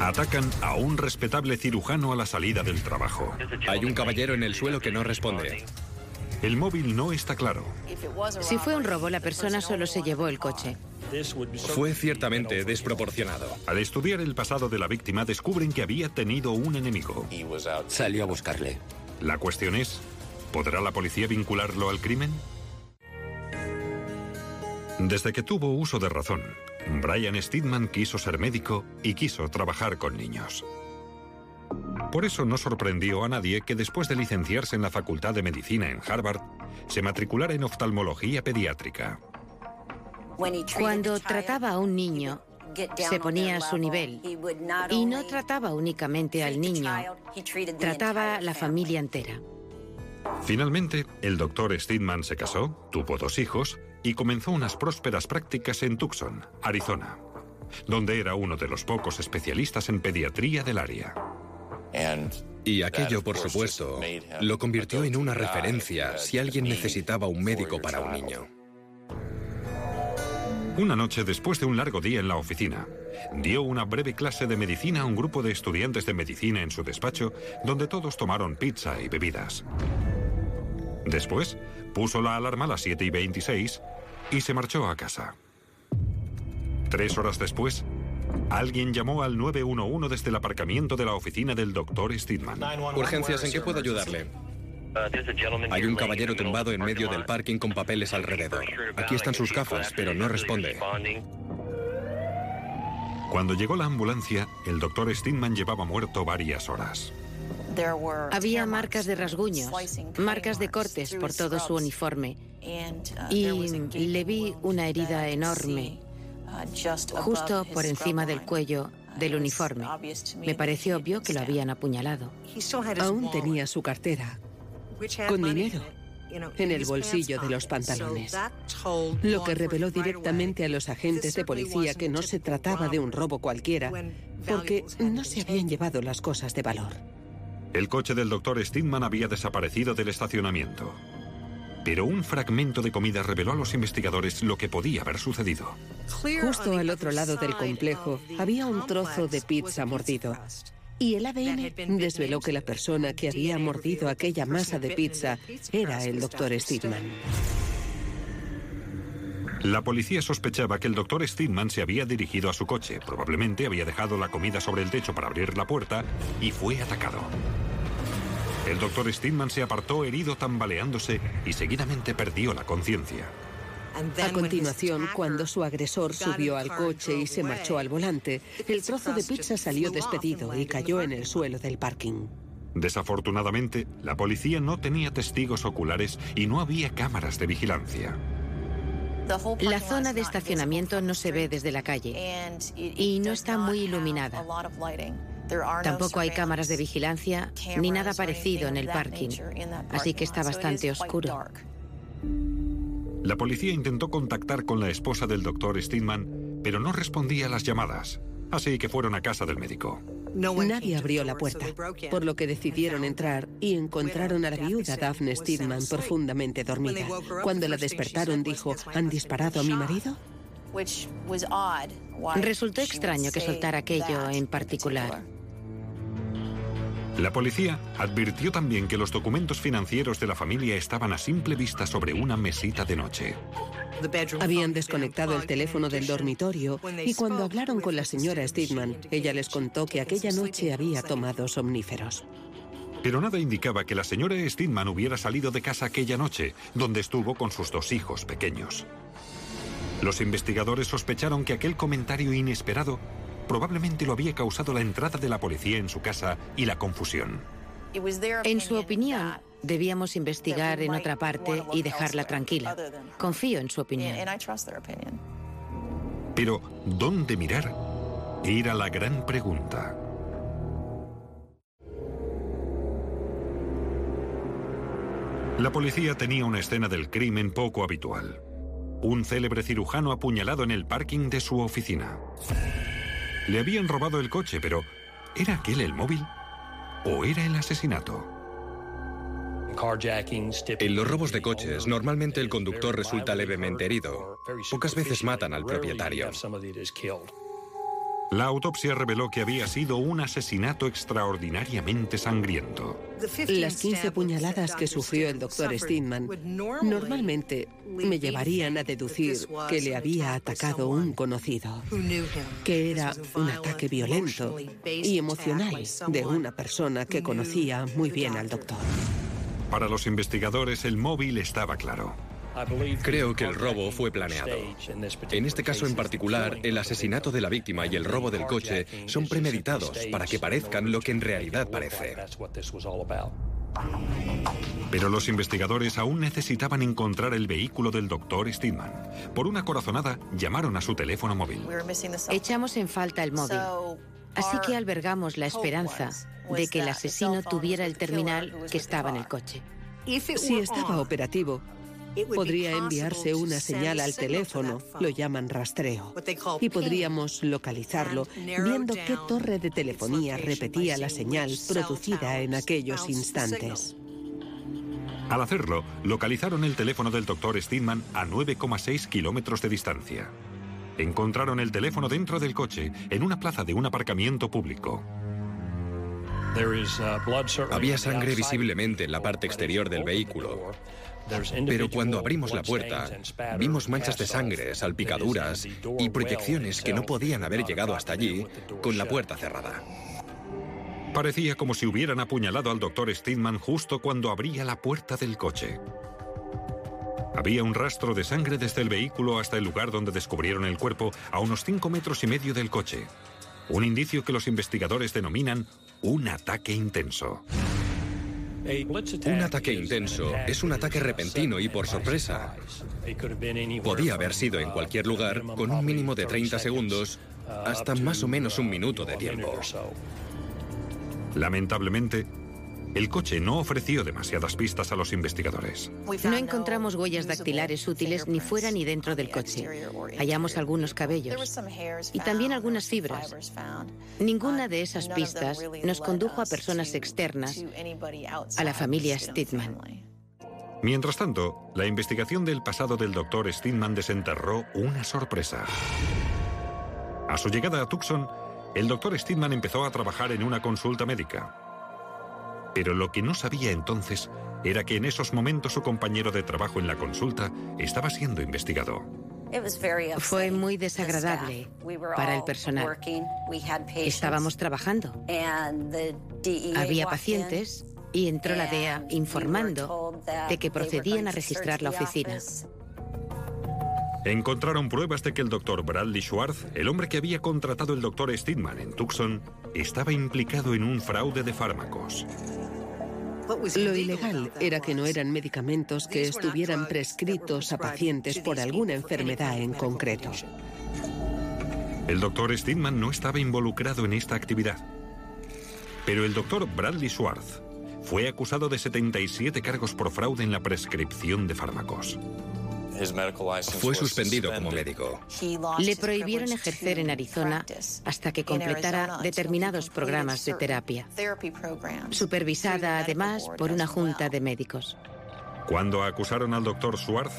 Atacan a un respetable cirujano a la salida del trabajo. Hay un caballero en el suelo que no responde. El móvil no está claro. Si fue un robo, la persona solo se llevó el coche. Fue ciertamente desproporcionado. Al estudiar el pasado de la víctima, descubren que había tenido un enemigo. Salió a buscarle. La cuestión es, ¿podrá la policía vincularlo al crimen? Desde que tuvo uso de razón, Brian Steedman quiso ser médico y quiso trabajar con niños. Por eso no sorprendió a nadie que después de licenciarse en la Facultad de Medicina en Harvard, se matriculara en oftalmología pediátrica. Cuando trataba a un niño, se ponía a su nivel y no trataba únicamente al niño, trataba a la familia entera. Finalmente, el doctor Steedman se casó, tuvo dos hijos y comenzó unas prósperas prácticas en Tucson, Arizona, donde era uno de los pocos especialistas en pediatría del área. Y aquello, por supuesto, lo convirtió en una referencia si alguien necesitaba un médico para un niño. Una noche después de un largo día en la oficina, dio una breve clase de medicina a un grupo de estudiantes de medicina en su despacho, donde todos tomaron pizza y bebidas. Después, puso la alarma a las 7 y 26 y se marchó a casa. Tres horas después, alguien llamó al 911 desde el aparcamiento de la oficina del doctor Steedman. Urgencias, ¿en qué puedo ayudarle? Hay un caballero tumbado en medio del parking con papeles alrededor. Aquí están sus gafas, pero no responde. Cuando llegó la ambulancia, el doctor Steedman llevaba muerto varias horas. Había marcas de rasguños, marcas de cortes por todo su uniforme. Y le vi una herida enorme, justo por encima del cuello del uniforme. Me pareció obvio que lo habían apuñalado. Aún tenía su cartera, con dinero en el bolsillo de los pantalones, lo que reveló directamente a los agentes de policía que no se trataba de un robo cualquiera, porque no se habían llevado las cosas de valor. El coche del doctor Steedman había desaparecido del estacionamiento. Pero un fragmento de comida reveló a los investigadores lo que podía haber sucedido. Justo al otro lado del complejo había un trozo de pizza mordido. Y el ADN desveló que la persona que había mordido aquella masa de pizza era el doctor Steedman. La policía sospechaba que el doctor Steedman se había dirigido a su coche, probablemente había dejado la comida sobre el techo para abrir la puerta y fue atacado. El doctor Steedman se apartó herido tambaleándose y seguidamente perdió la conciencia. A continuación, cuando su agresor subió al coche y se marchó al volante, el trozo de pizza salió despedido y cayó en el suelo del parking. Desafortunadamente, la policía no tenía testigos oculares y no había cámaras de vigilancia. La zona de estacionamiento no se ve desde la calle y no está muy iluminada. Tampoco hay cámaras de vigilancia ni nada parecido en el parking, así que está bastante oscuro. La policía intentó contactar con la esposa del doctor Steedman, pero no respondía a las llamadas, así que fueron a casa del médico. Nadie abrió la puerta, por lo que decidieron entrar y encontraron a la viuda Daphne Steedman profundamente dormida. Cuando la despertaron dijo, ¿han disparado a mi marido? Resultó extraño que soltara aquello en particular. La policía advirtió también que los documentos financieros de la familia estaban a simple vista sobre una mesita de noche. Habían desconectado el teléfono del dormitorio y cuando hablaron con la señora Steedman, ella les contó que aquella noche había tomado somníferos. Pero nada indicaba que la señora Steedman hubiera salido de casa aquella noche, donde estuvo con sus dos hijos pequeños. Los investigadores sospecharon que aquel comentario inesperado probablemente lo había causado la entrada de la policía en su casa y la confusión. En su opinión, debíamos investigar en otra parte y dejarla tranquila. Confío en su opinión. Pero, ¿dónde mirar? Era la gran pregunta. La policía tenía una escena del crimen poco habitual. Un célebre cirujano apuñalado en el parking de su oficina. Le habían robado el coche, pero ¿era aquel el móvil? ¿O era el asesinato? En los robos de coches, normalmente el conductor resulta levemente herido. Pocas veces matan al propietario. La autopsia reveló que había sido un asesinato extraordinariamente sangriento. Las 15 puñaladas que sufrió el doctor Steinman normalmente me llevarían a deducir que le había atacado un conocido, que era un ataque violento y emocional de una persona que conocía muy bien al doctor. Para los investigadores el móvil estaba claro. Creo que el robo fue planeado. En este caso en particular, el asesinato de la víctima y el robo del coche son premeditados para que parezcan lo que en realidad parece. Pero los investigadores aún necesitaban encontrar el vehículo del doctor Steedman. Por una corazonada, llamaron a su teléfono móvil. Echamos en falta el móvil. Así que albergamos la esperanza de que el asesino tuviera el terminal que estaba en el coche. Si estaba operativo, Podría enviarse una señal al teléfono, lo llaman rastreo, y podríamos localizarlo viendo qué torre de telefonía repetía la señal producida en aquellos instantes. Al hacerlo, localizaron el teléfono del doctor Steinman a 9,6 kilómetros de distancia. Encontraron el teléfono dentro del coche, en una plaza de un aparcamiento público. Había sangre visiblemente en la parte exterior del vehículo. Pero cuando abrimos la puerta, vimos manchas de sangre, salpicaduras y proyecciones que no podían haber llegado hasta allí con la puerta cerrada. Parecía como si hubieran apuñalado al doctor Steinman justo cuando abría la puerta del coche. Había un rastro de sangre desde el vehículo hasta el lugar donde descubrieron el cuerpo a unos 5 metros y medio del coche. Un indicio que los investigadores denominan un ataque intenso. Un ataque intenso es un ataque repentino y por sorpresa. Podía haber sido en cualquier lugar con un mínimo de 30 segundos hasta más o menos un minuto de tiempo. Lamentablemente, el coche no ofreció demasiadas pistas a los investigadores. No encontramos huellas dactilares útiles ni fuera ni dentro del coche. Hallamos algunos cabellos y también algunas fibras. Ninguna de esas pistas nos condujo a personas externas a la familia Stidman. Mientras tanto, la investigación del pasado del doctor Stidman desenterró una sorpresa. A su llegada a Tucson, el doctor Stidman empezó a trabajar en una consulta médica. Pero lo que no sabía entonces era que en esos momentos su compañero de trabajo en la consulta estaba siendo investigado. Fue muy desagradable para el personal. Estábamos trabajando. Había pacientes y entró la DEA informando de que procedían a registrar la oficina. Encontraron pruebas de que el doctor Bradley Schwartz, el hombre que había contratado el doctor Steedman en Tucson, estaba implicado en un fraude de fármacos. Lo ilegal era que no eran medicamentos que estuvieran prescritos a pacientes por alguna enfermedad en concreto. El doctor Steedman no estaba involucrado en esta actividad. Pero el doctor Bradley Schwartz fue acusado de 77 cargos por fraude en la prescripción de fármacos. Fue suspendido como médico. Le prohibieron ejercer en Arizona hasta que completara determinados programas de terapia, supervisada además por una junta de médicos. Cuando acusaron al doctor Schwartz,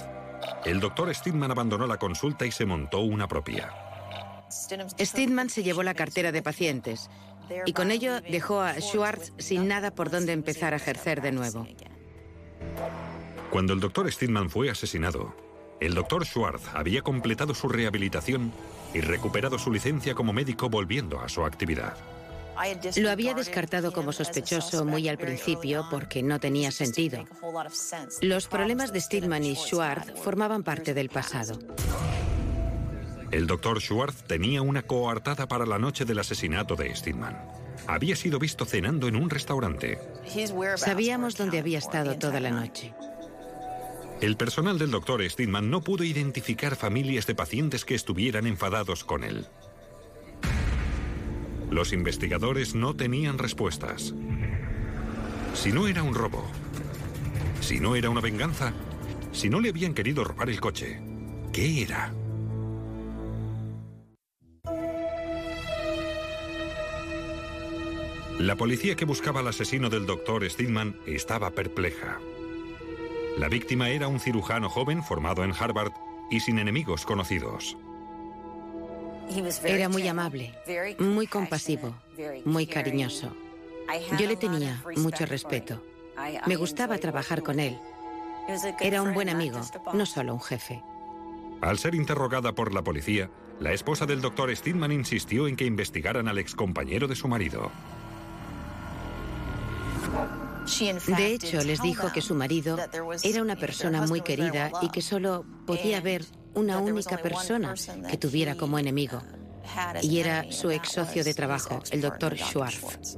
el doctor Steedman abandonó la consulta y se montó una propia. Steedman se llevó la cartera de pacientes y con ello dejó a Schwartz sin nada por donde empezar a ejercer de nuevo. Cuando el doctor Steedman fue asesinado, el doctor Schwartz había completado su rehabilitación y recuperado su licencia como médico volviendo a su actividad. Lo había descartado como sospechoso muy al principio porque no tenía sentido. Los problemas de Stillman y Schwartz formaban parte del pasado. El doctor Schwartz tenía una coartada para la noche del asesinato de Stillman. Había sido visto cenando en un restaurante. Sabíamos dónde había estado toda la noche. El personal del doctor Steedman no pudo identificar familias de pacientes que estuvieran enfadados con él. Los investigadores no tenían respuestas. Si no era un robo, si no era una venganza, si no le habían querido robar el coche, ¿qué era? La policía que buscaba al asesino del doctor Steedman estaba perpleja. La víctima era un cirujano joven formado en Harvard y sin enemigos conocidos. Era muy amable, muy compasivo, muy cariñoso. Yo le tenía mucho respeto. Me gustaba trabajar con él. Era un buen amigo, no solo un jefe. Al ser interrogada por la policía, la esposa del doctor Stidman insistió en que investigaran al excompañero de su marido. De hecho, les dijo que su marido era una persona muy querida y que solo podía haber una única persona que tuviera como enemigo. Y era su ex socio de trabajo, el doctor Schwartz.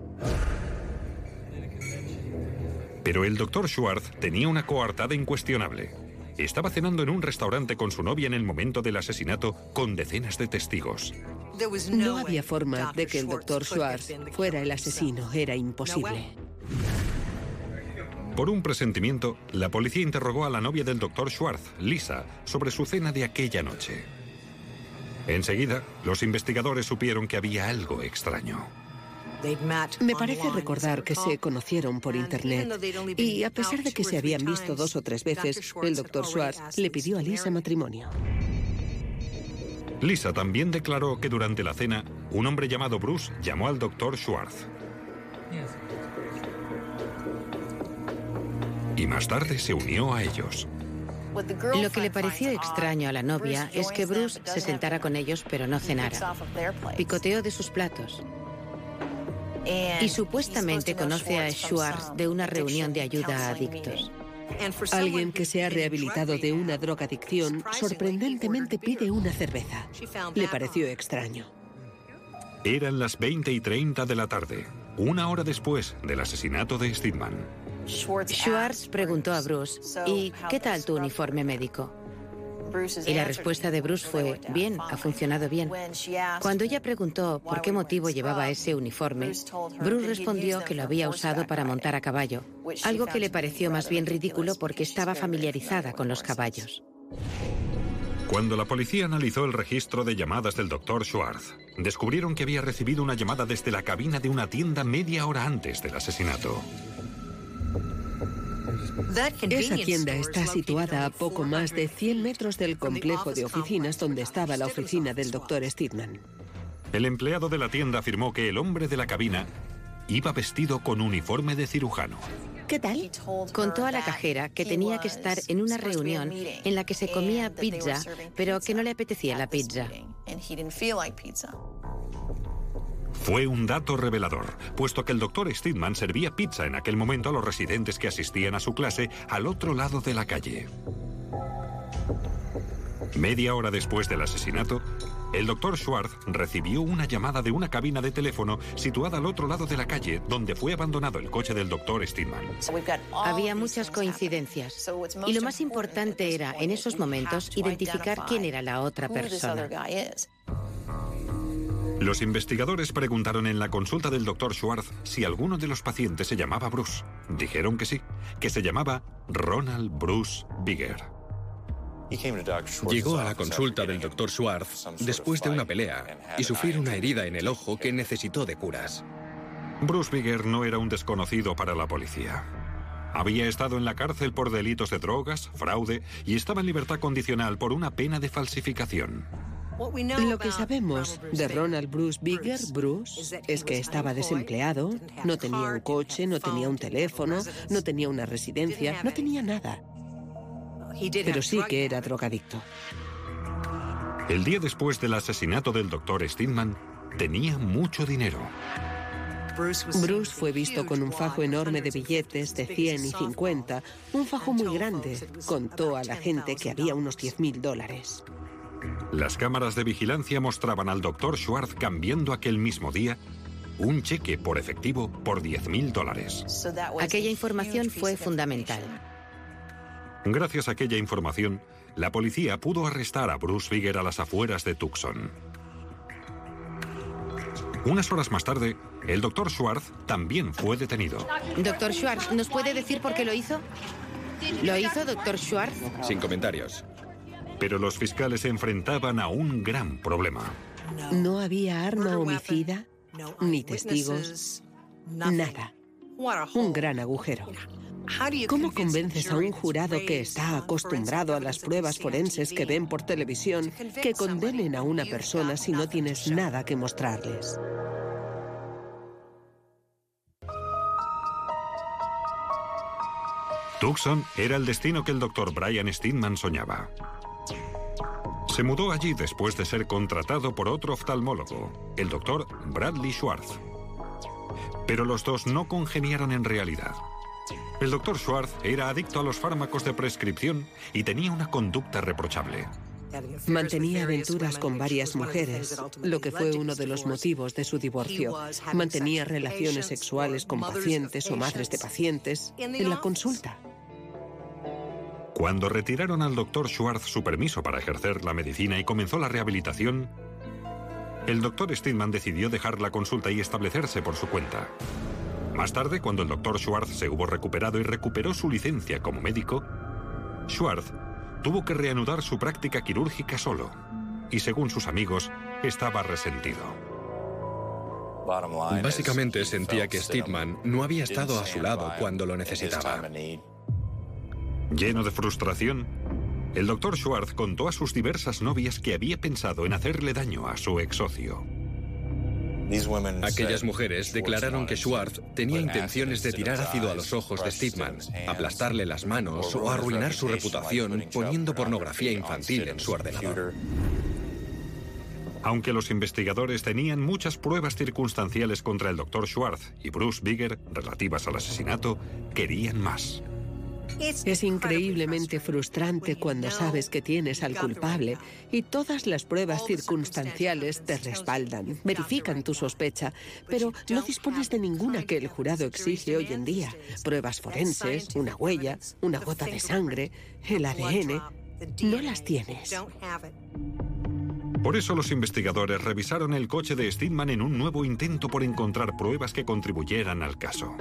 Pero el doctor Schwartz tenía una coartada incuestionable. Estaba cenando en un restaurante con su novia en el momento del asesinato con decenas de testigos. No había forma de que el doctor Schwartz fuera el asesino, era imposible. Por un presentimiento, la policía interrogó a la novia del doctor Schwartz, Lisa, sobre su cena de aquella noche. Enseguida, los investigadores supieron que había algo extraño. Me parece recordar que se conocieron por Internet y a pesar de que se habían visto dos o tres veces, el doctor Schwartz le pidió a Lisa matrimonio. Lisa también declaró que durante la cena, un hombre llamado Bruce llamó al doctor Schwartz. Y más tarde se unió a ellos. Lo que le pareció extraño a la novia es que Bruce se sentara con ellos pero no cenara. Picoteó de sus platos. Y supuestamente conoce a Schwartz de una reunión de ayuda a adictos. Alguien que se ha rehabilitado de una drogadicción sorprendentemente pide una cerveza. Le pareció extraño. Eran las 20 y 30 de la tarde, una hora después del asesinato de Stidman. Schwartz preguntó a Bruce, ¿y qué tal tu uniforme médico? Y la respuesta de Bruce fue, bien, ha funcionado bien. Cuando ella preguntó por qué motivo llevaba ese uniforme, Bruce respondió que lo había usado para montar a caballo, algo que le pareció más bien ridículo porque estaba familiarizada con los caballos. Cuando la policía analizó el registro de llamadas del doctor Schwartz, descubrieron que había recibido una llamada desde la cabina de una tienda media hora antes del asesinato. Esa tienda está situada a poco más de 100 metros del complejo de oficinas donde estaba la oficina del doctor Stidman. El empleado de la tienda afirmó que el hombre de la cabina iba vestido con uniforme de cirujano. ¿Qué tal? Contó a la cajera que tenía que estar en una reunión en la que se comía pizza, pero que no le apetecía la pizza. Fue un dato revelador, puesto que el doctor Stidman servía pizza en aquel momento a los residentes que asistían a su clase al otro lado de la calle. Media hora después del asesinato, el doctor Schwartz recibió una llamada de una cabina de teléfono situada al otro lado de la calle donde fue abandonado el coche del doctor Stidman. Había muchas coincidencias y lo más importante era en esos momentos identificar quién era la otra persona. Los investigadores preguntaron en la consulta del doctor Schwartz si alguno de los pacientes se llamaba Bruce. Dijeron que sí, que se llamaba Ronald Bruce Bigger. Llegó a la consulta del doctor Schwartz después de una pelea y sufrir una herida en el ojo que necesitó de curas. Bruce Bigger no era un desconocido para la policía. Había estado en la cárcel por delitos de drogas, fraude y estaba en libertad condicional por una pena de falsificación. Lo que sabemos de Ronald Bruce Bigger, Bruce, es que estaba desempleado, no tenía un coche, no tenía un teléfono, no tenía una residencia, no tenía nada. Pero sí que era drogadicto. El día después del asesinato del doctor Stidman, tenía mucho dinero. Bruce fue visto con un fajo enorme de billetes de 100 y 50, un fajo muy grande. Contó a la gente que había unos 10 mil dólares. Las cámaras de vigilancia mostraban al doctor Schwartz cambiando aquel mismo día un cheque por efectivo por 10.000 dólares. Aquella información fue fundamental. Gracias a aquella información, la policía pudo arrestar a Bruce Figger a las afueras de Tucson. Unas horas más tarde, el doctor Schwartz también fue detenido. Doctor Schwartz, ¿nos puede decir por qué lo hizo? ¿Lo hizo, doctor Schwartz? Sin comentarios. Pero los fiscales se enfrentaban a un gran problema. No había arma homicida, ni testigos, nada. Un gran agujero. ¿Cómo convences a un jurado que está acostumbrado a las pruebas forenses que ven por televisión que condenen a una persona si no tienes nada que mostrarles? Tucson era el destino que el doctor Brian Steinman soñaba. Se mudó allí después de ser contratado por otro oftalmólogo, el doctor Bradley Schwartz. Pero los dos no congeniaron en realidad. El doctor Schwartz era adicto a los fármacos de prescripción y tenía una conducta reprochable. Mantenía aventuras con varias mujeres, lo que fue uno de los motivos de su divorcio. Mantenía relaciones sexuales con pacientes o madres de pacientes en la consulta. Cuando retiraron al doctor Schwartz su permiso para ejercer la medicina y comenzó la rehabilitación, el doctor Steinman decidió dejar la consulta y establecerse por su cuenta. Más tarde, cuando el doctor Schwartz se hubo recuperado y recuperó su licencia como médico, Schwartz tuvo que reanudar su práctica quirúrgica solo y, según sus amigos, estaba resentido. Básicamente sentía que Stedman no había estado a su lado cuando lo necesitaba. Lleno de frustración, el doctor Schwartz contó a sus diversas novias que había pensado en hacerle daño a su ex socio. Aquellas mujeres declararon que Schwartz tenía intenciones de tirar ácido a los ojos de Stedman, aplastarle las manos o arruinar su reputación poniendo pornografía infantil en su ordenador. Aunque los investigadores tenían muchas pruebas circunstanciales contra el doctor Schwartz y Bruce Bigger relativas al asesinato, querían más. Es increíblemente frustrante cuando sabes que tienes al culpable y todas las pruebas circunstanciales te respaldan, verifican tu sospecha, pero no dispones de ninguna que el jurado exige hoy en día. Pruebas forenses, una huella, una gota de sangre, el ADN. No las tienes. Por eso los investigadores revisaron el coche de Steinman en un nuevo intento por encontrar pruebas que contribuyeran al caso.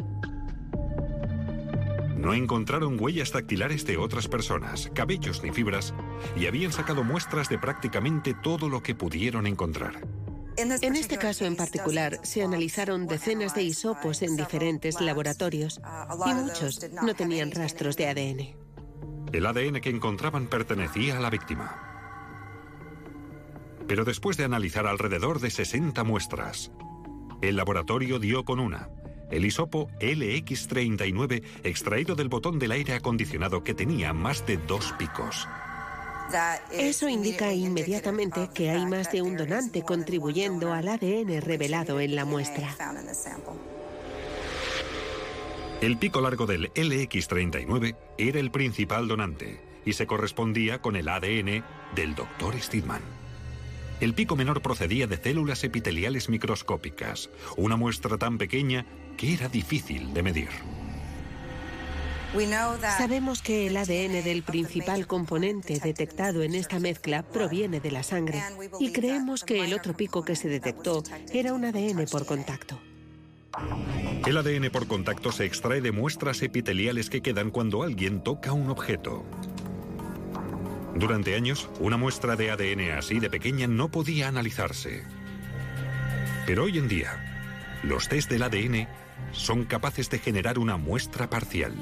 No encontraron huellas dactilares de otras personas, cabellos ni fibras, y habían sacado muestras de prácticamente todo lo que pudieron encontrar. En este caso en particular, se analizaron decenas de hisopos en diferentes laboratorios y muchos no tenían rastros de ADN. El ADN que encontraban pertenecía a la víctima. Pero después de analizar alrededor de 60 muestras, el laboratorio dio con una, el hisopo LX39 extraído del botón del aire acondicionado que tenía más de dos picos. Eso indica inmediatamente que hay más de un donante contribuyendo al ADN revelado en la muestra. El pico largo del LX39 era el principal donante y se correspondía con el ADN del Dr. Steedman. El pico menor procedía de células epiteliales microscópicas, una muestra tan pequeña que era difícil de medir. Sabemos que el ADN del principal componente detectado en esta mezcla proviene de la sangre y creemos que el otro pico que se detectó era un ADN por contacto. El ADN por contacto se extrae de muestras epiteliales que quedan cuando alguien toca un objeto. Durante años, una muestra de ADN así de pequeña no podía analizarse. Pero hoy en día, los test del ADN son capaces de generar una muestra parcial.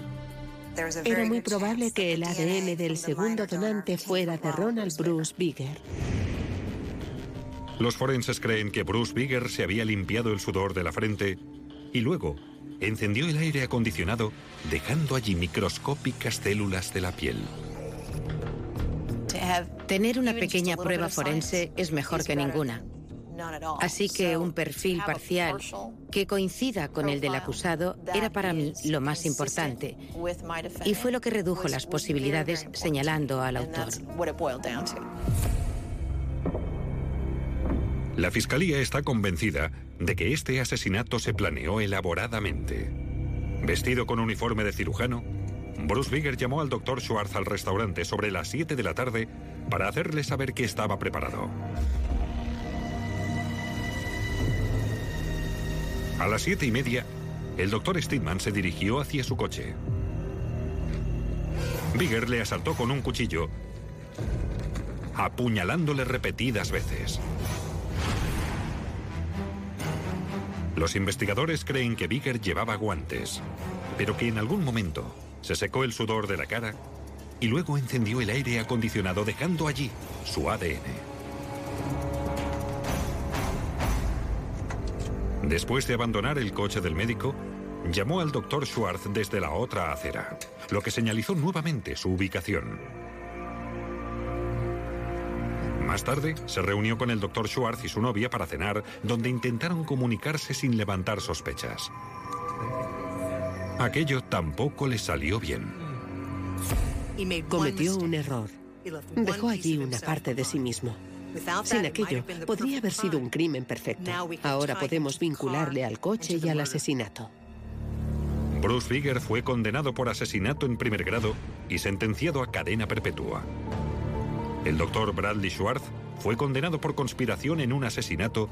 Era muy probable que el ADN del segundo donante fuera de Ronald Bruce Bigger. Los forenses creen que Bruce Bigger se había limpiado el sudor de la frente y luego encendió el aire acondicionado dejando allí microscópicas células de la piel. Tener una pequeña prueba forense es mejor que ninguna. Así que un perfil parcial que coincida con el del acusado era para mí lo más importante y fue lo que redujo las posibilidades señalando al autor. La fiscalía está convencida de que este asesinato se planeó elaboradamente. Vestido con uniforme de cirujano, Bruce Bigger llamó al doctor Schwartz al restaurante sobre las 7 de la tarde para hacerle saber que estaba preparado. A las siete y media, el doctor Steedman se dirigió hacia su coche. Bigger le asaltó con un cuchillo, apuñalándole repetidas veces. Los investigadores creen que Bigger llevaba guantes, pero que en algún momento se secó el sudor de la cara y luego encendió el aire acondicionado dejando allí su ADN. Después de abandonar el coche del médico, llamó al doctor Schwartz desde la otra acera, lo que señalizó nuevamente su ubicación. Más tarde, se reunió con el doctor Schwartz y su novia para cenar, donde intentaron comunicarse sin levantar sospechas. Aquello tampoco le salió bien. Cometió un error. Dejó allí una parte de sí mismo. Sin aquello, podría haber sido un crimen perfecto. Ahora podemos vincularle al coche y al asesinato. Bruce Bigger fue condenado por asesinato en primer grado y sentenciado a cadena perpetua. El doctor Bradley Schwartz fue condenado por conspiración en un asesinato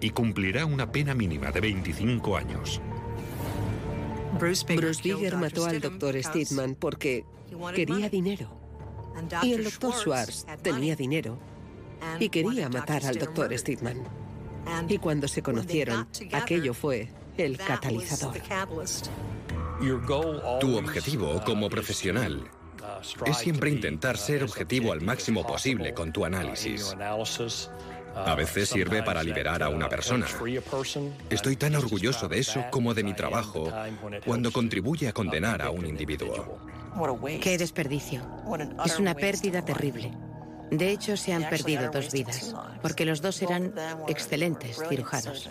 y cumplirá una pena mínima de 25 años. Bruce Bigger mató al doctor Steedman porque quería dinero. Y el doctor Schwartz tenía dinero y quería matar al doctor Steedman. Y cuando se conocieron, aquello fue el catalizador. Tu objetivo como profesional es siempre intentar ser objetivo al máximo posible con tu análisis. A veces sirve para liberar a una persona. Estoy tan orgulloso de eso como de mi trabajo cuando contribuye a condenar a un individuo. Qué desperdicio. Es una pérdida terrible. De hecho, se han perdido dos vidas, porque los dos eran excelentes cirujanos.